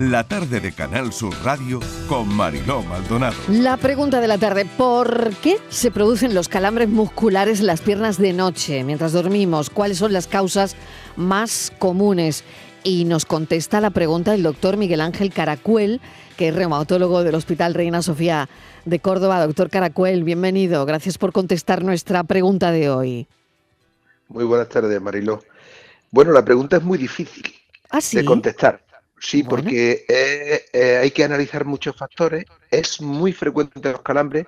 la tarde de Canal Sur Radio con Mariló Maldonado. La pregunta de la tarde, ¿por qué se producen los calambres musculares en las piernas de noche mientras dormimos? ¿Cuáles son las causas más comunes? Y nos contesta la pregunta el doctor Miguel Ángel Caracuel, que es reumatólogo del Hospital Reina Sofía de Córdoba. Doctor Caracuel, bienvenido. Gracias por contestar nuestra pregunta de hoy. Muy buenas tardes, Mariló. Bueno, la pregunta es muy difícil ¿Ah, de contestar. Sí, porque eh, eh, hay que analizar muchos factores. Es muy frecuente los calambres,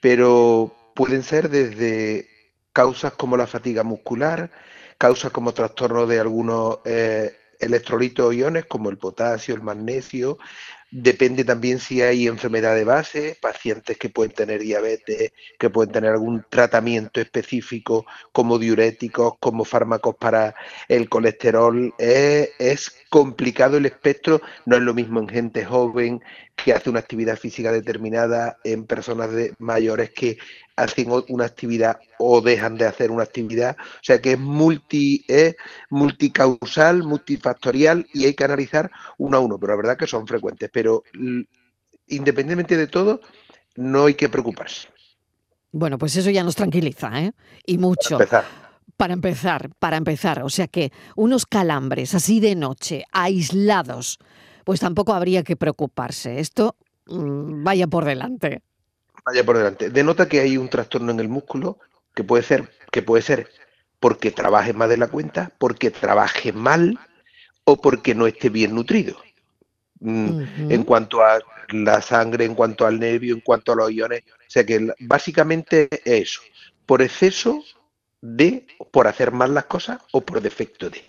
pero pueden ser desde causas como la fatiga muscular, causas como trastornos de algunos eh, electrolitos iones como el potasio, el magnesio, Depende también si hay enfermedad de base, pacientes que pueden tener diabetes, que pueden tener algún tratamiento específico como diuréticos, como fármacos para el colesterol. es complicado el espectro, no es lo mismo en gente joven que hace una actividad física determinada, en personas mayores que hacen una actividad o dejan de hacer una actividad. O sea que es, multi, es multicausal, multifactorial y hay que analizar uno a uno, pero la verdad que son frecuentes. Pero independientemente de todo, no hay que preocuparse. Bueno, pues eso ya nos tranquiliza, ¿eh? Y mucho. Para empezar. Para empezar, para empezar. O sea que unos calambres así de noche, aislados, pues tampoco habría que preocuparse. Esto mm, vaya por delante. Vaya por delante. Denota que hay un trastorno en el músculo que puede ser, que puede ser porque trabaje más de la cuenta, porque trabaje mal o porque no esté bien nutrido. En cuanto a la sangre, en cuanto al nervio, en cuanto a los iones. O sea que básicamente es eso. Por exceso de, por hacer mal las cosas o por defecto de.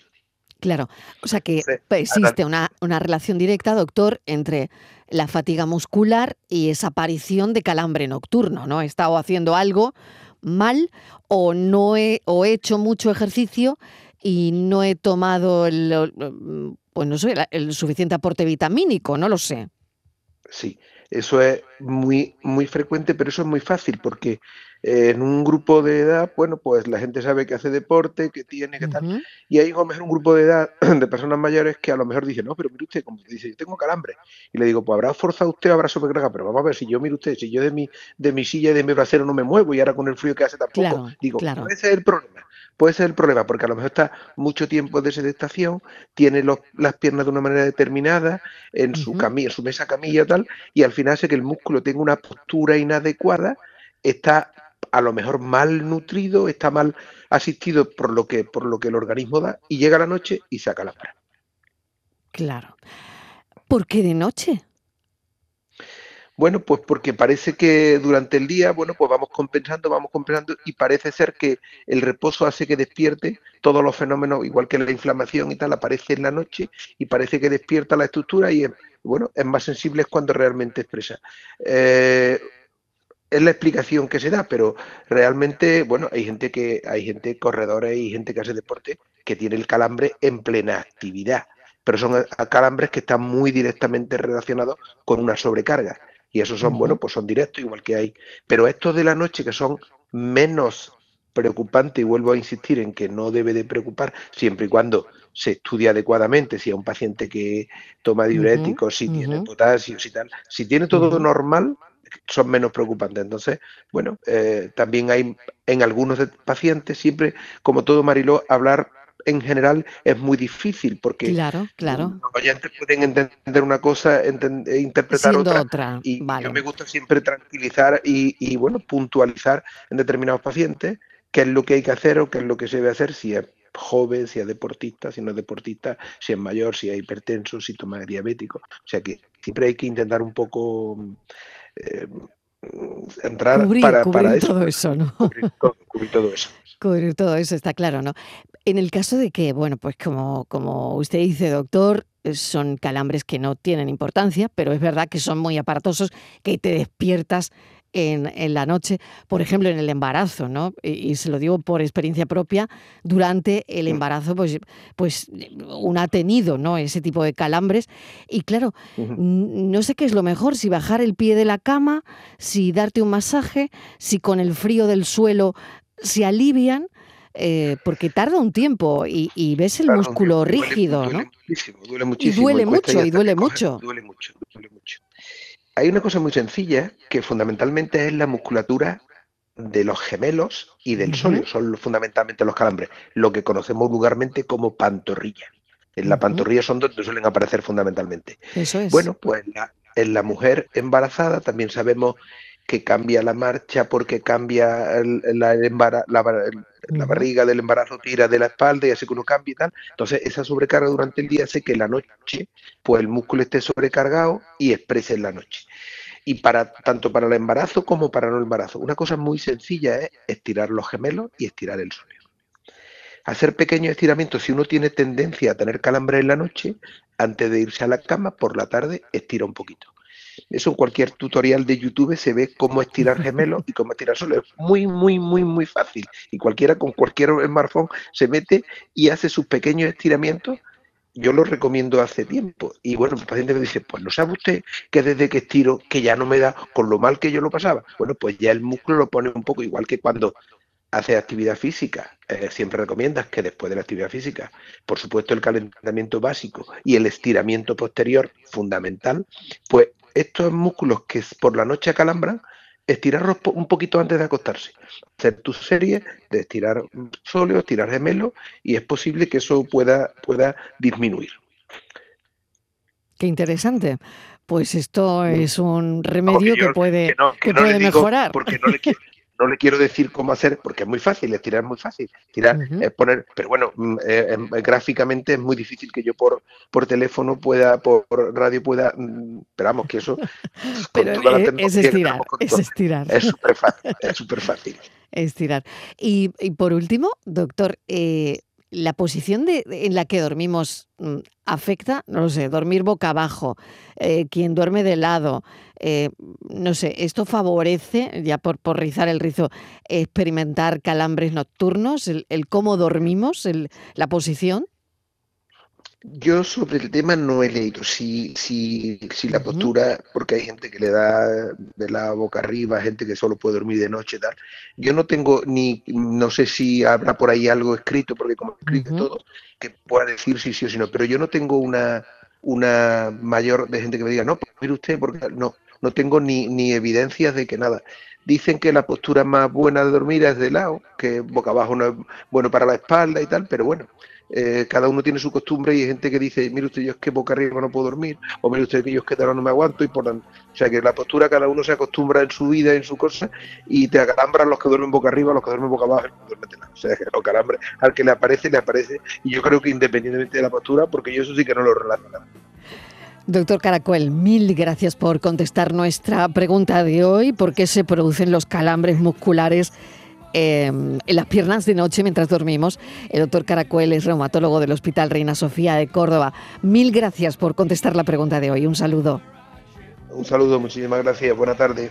Claro, o sea que existe una, una, relación directa, doctor, entre la fatiga muscular y esa aparición de calambre nocturno, ¿no? He estado haciendo algo mal o no he, o he hecho mucho ejercicio y no he tomado el, pues no sé, el suficiente aporte vitamínico, no lo sé. Sí, eso es muy, muy frecuente, pero eso es muy fácil porque en un grupo de edad, bueno, pues la gente sabe que hace deporte, que tiene, que tal. Y hay a lo mejor un grupo de edad de personas mayores que a lo mejor dicen, no, pero mire usted, como dice, yo tengo calambre. Y le digo, pues habrá forzado usted, habrá sobrecarga, pero vamos a ver, si yo mire usted, si yo de mi, de mi silla y de mi bracero no me muevo y ahora con el frío que hace tampoco, digo, claro. puede ser el problema. Puede ser el problema, porque a lo mejor está mucho tiempo de sedestación, tiene las piernas de una manera determinada, en su camilla, en su mesa camilla tal, y al final hace que el músculo tenga una postura inadecuada, está a lo mejor mal nutrido, está mal asistido por lo que, por lo que el organismo da, y llega la noche y saca la para. Claro. ¿Por qué de noche? Bueno, pues porque parece que durante el día, bueno, pues vamos compensando, vamos compensando y parece ser que el reposo hace que despierte todos los fenómenos, igual que la inflamación y tal, aparece en la noche y parece que despierta la estructura y, bueno, es más sensible cuando realmente expresa. Eh, es la explicación que se da, pero realmente, bueno, hay gente que, hay gente, corredores y gente que hace deporte que tiene el calambre en plena actividad, pero son calambres que están muy directamente relacionados con una sobrecarga. Y esos son, bueno, pues son directos, igual que hay. Pero estos de la noche que son menos preocupantes, y vuelvo a insistir en que no debe de preocupar, siempre y cuando se estudia adecuadamente, si es un paciente que toma diuréticos, si tiene potasio, si tal. Si tiene todo normal, son menos preocupantes. Entonces, bueno, eh, también hay en algunos pacientes, siempre, como todo Mariló, hablar en general es muy difícil porque claro, claro. los oyentes pueden entender una cosa, e interpretar otra, Y yo me gusta siempre tranquilizar y, y, bueno, puntualizar en determinados pacientes qué es lo que hay que hacer o qué es lo que se debe hacer si es joven, si es deportista, si no es deportista, si es mayor, si es hipertenso, si toma diabético. O sea que siempre hay que intentar un poco eh, entrar para, todo eso, ¿no? Cubrir, todo eso. Cubrir todo eso, está claro, ¿no? En el caso de que, bueno, pues como, como usted dice, doctor, son calambres que no tienen importancia, pero es verdad que son muy aparatosos, que te despiertas en, la noche, por ejemplo, en el embarazo, ¿no? Y, se lo digo por experiencia propia, durante el mm. embarazo, pues, pues uno ha tenido, ¿no? Ese tipo de calambres. Y claro, no sé qué es lo mejor, si bajar el pie de la cama, si darte un masaje, si con el frío del suelo se alivian. Eh, porque tarda un tiempo y, ves el músculo rígido, duele, ¿no? Muchísimo, duele muchísimo. Y duele mucho, y duele mucho. Duele mucho, duele mucho. Hay una cosa muy sencilla que fundamentalmente es la musculatura de los gemelos y del uh son fundamentalmente los calambres, lo que conocemos vulgarmente como pantorrilla. En la pantorrilla son donde suelen aparecer fundamentalmente. Eso es. Bueno, pues en la mujer embarazada también sabemos que cambia la marcha porque cambia la, la, barriga del embarazo tira de la espalda y así que uno cambia y tal. Entonces esa sobrecarga durante el día hace que en la noche pues el músculo esté sobrecargado y exprese en la noche. Y para tanto para el embarazo como para no el embarazo. Una cosa muy sencilla es estirar los gemelos y estirar el sueño. Hacer pequeños estiramientos, si uno tiene tendencia a tener calambre en la noche, antes de irse a la cama, por la tarde estira un poquito eso en cualquier tutorial de YouTube se ve cómo estirar gemelos y cómo estirar solo. Es muy, muy, muy, muy fácil. Y cualquiera con cualquier smartphone se mete y hace sus pequeños estiramientos. Yo lo recomiendo hace tiempo. Y bueno, el paciente me dice, pues no sabe usted que desde que estiro, que ya no me da, con lo mal que yo lo pasaba. Bueno, pues ya el músculo lo pone un poco igual que cuando hace actividad física, eh, siempre recomiendas que después de la actividad física, por supuesto el calentamiento básico y el estiramiento posterior fundamental, pues estos músculos que por la noche acalambran, estirarlos un poquito antes de acostarse. Hacer tu serie de estirar sóleo, estirar gemelo y es posible que eso pueda, pueda disminuir. Qué interesante. Pues esto es un remedio que, puede, que, puede mejorar. Porque no le quiero, no le quiero decir cómo hacer, porque es muy fácil, es muy fácil, tirar, es poner, pero bueno, mm, eh, em, gráficamente es muy difícil que yo por, por teléfono pueda, por radio pueda, mm, esperamos que eso... pero es, estirar, es estirar. Es súper fácil, es súper fácil. Estirar. Y, y, por último, doctor, eh, la posición de, en la que dormimos mm, afecta, no lo sé, dormir boca abajo, eh, quien duerme de lado, eh, no sé, esto favorece, ya por, por rizar el rizo, experimentar calambres nocturnos, el, cómo dormimos, la posición. Yo sobre el tema no he leído si, si, si la postura, porque hay gente que le da de la boca arriba, gente que solo puede dormir de noche, tal. Yo no tengo ni, no sé si habrá por ahí algo escrito, porque como escribe todo, que pueda decir si sí o si no, pero yo no tengo una, una mayor de gente que me diga, no, pues mire usted, porque no, no tengo ni, ni evidencias de que nada. Dicen que la postura más buena de dormir es de lado, que boca abajo no es bueno para la espalda y tal, pero bueno, eh, cada uno tiene su costumbre y hay gente que dice, mire usted, yo es que boca arriba no puedo dormir, o mire usted que yo es que ahora no me aguanto, y por o sea que la postura cada uno se acostumbra en su vida, en su cosa, y te acalambran los que duermen boca arriba, los que duermen boca abajo, o sea que los calambres al que le aparece, le aparece, y yo creo que independientemente de la postura, porque yo eso sí que no lo relaciono. Doctor Caracuel, mil gracias por contestar nuestra pregunta de hoy, ¿por qué se producen los calambres musculares Em, en las piernas de noche mientras dormimos. El doctor Caracuel es reumatólogo del Hospital Reina Sofía de Córdoba. Mil gracias por contestar la pregunta de hoy. Un saludo. Un saludo, muchísimas gracias. Buena tarde.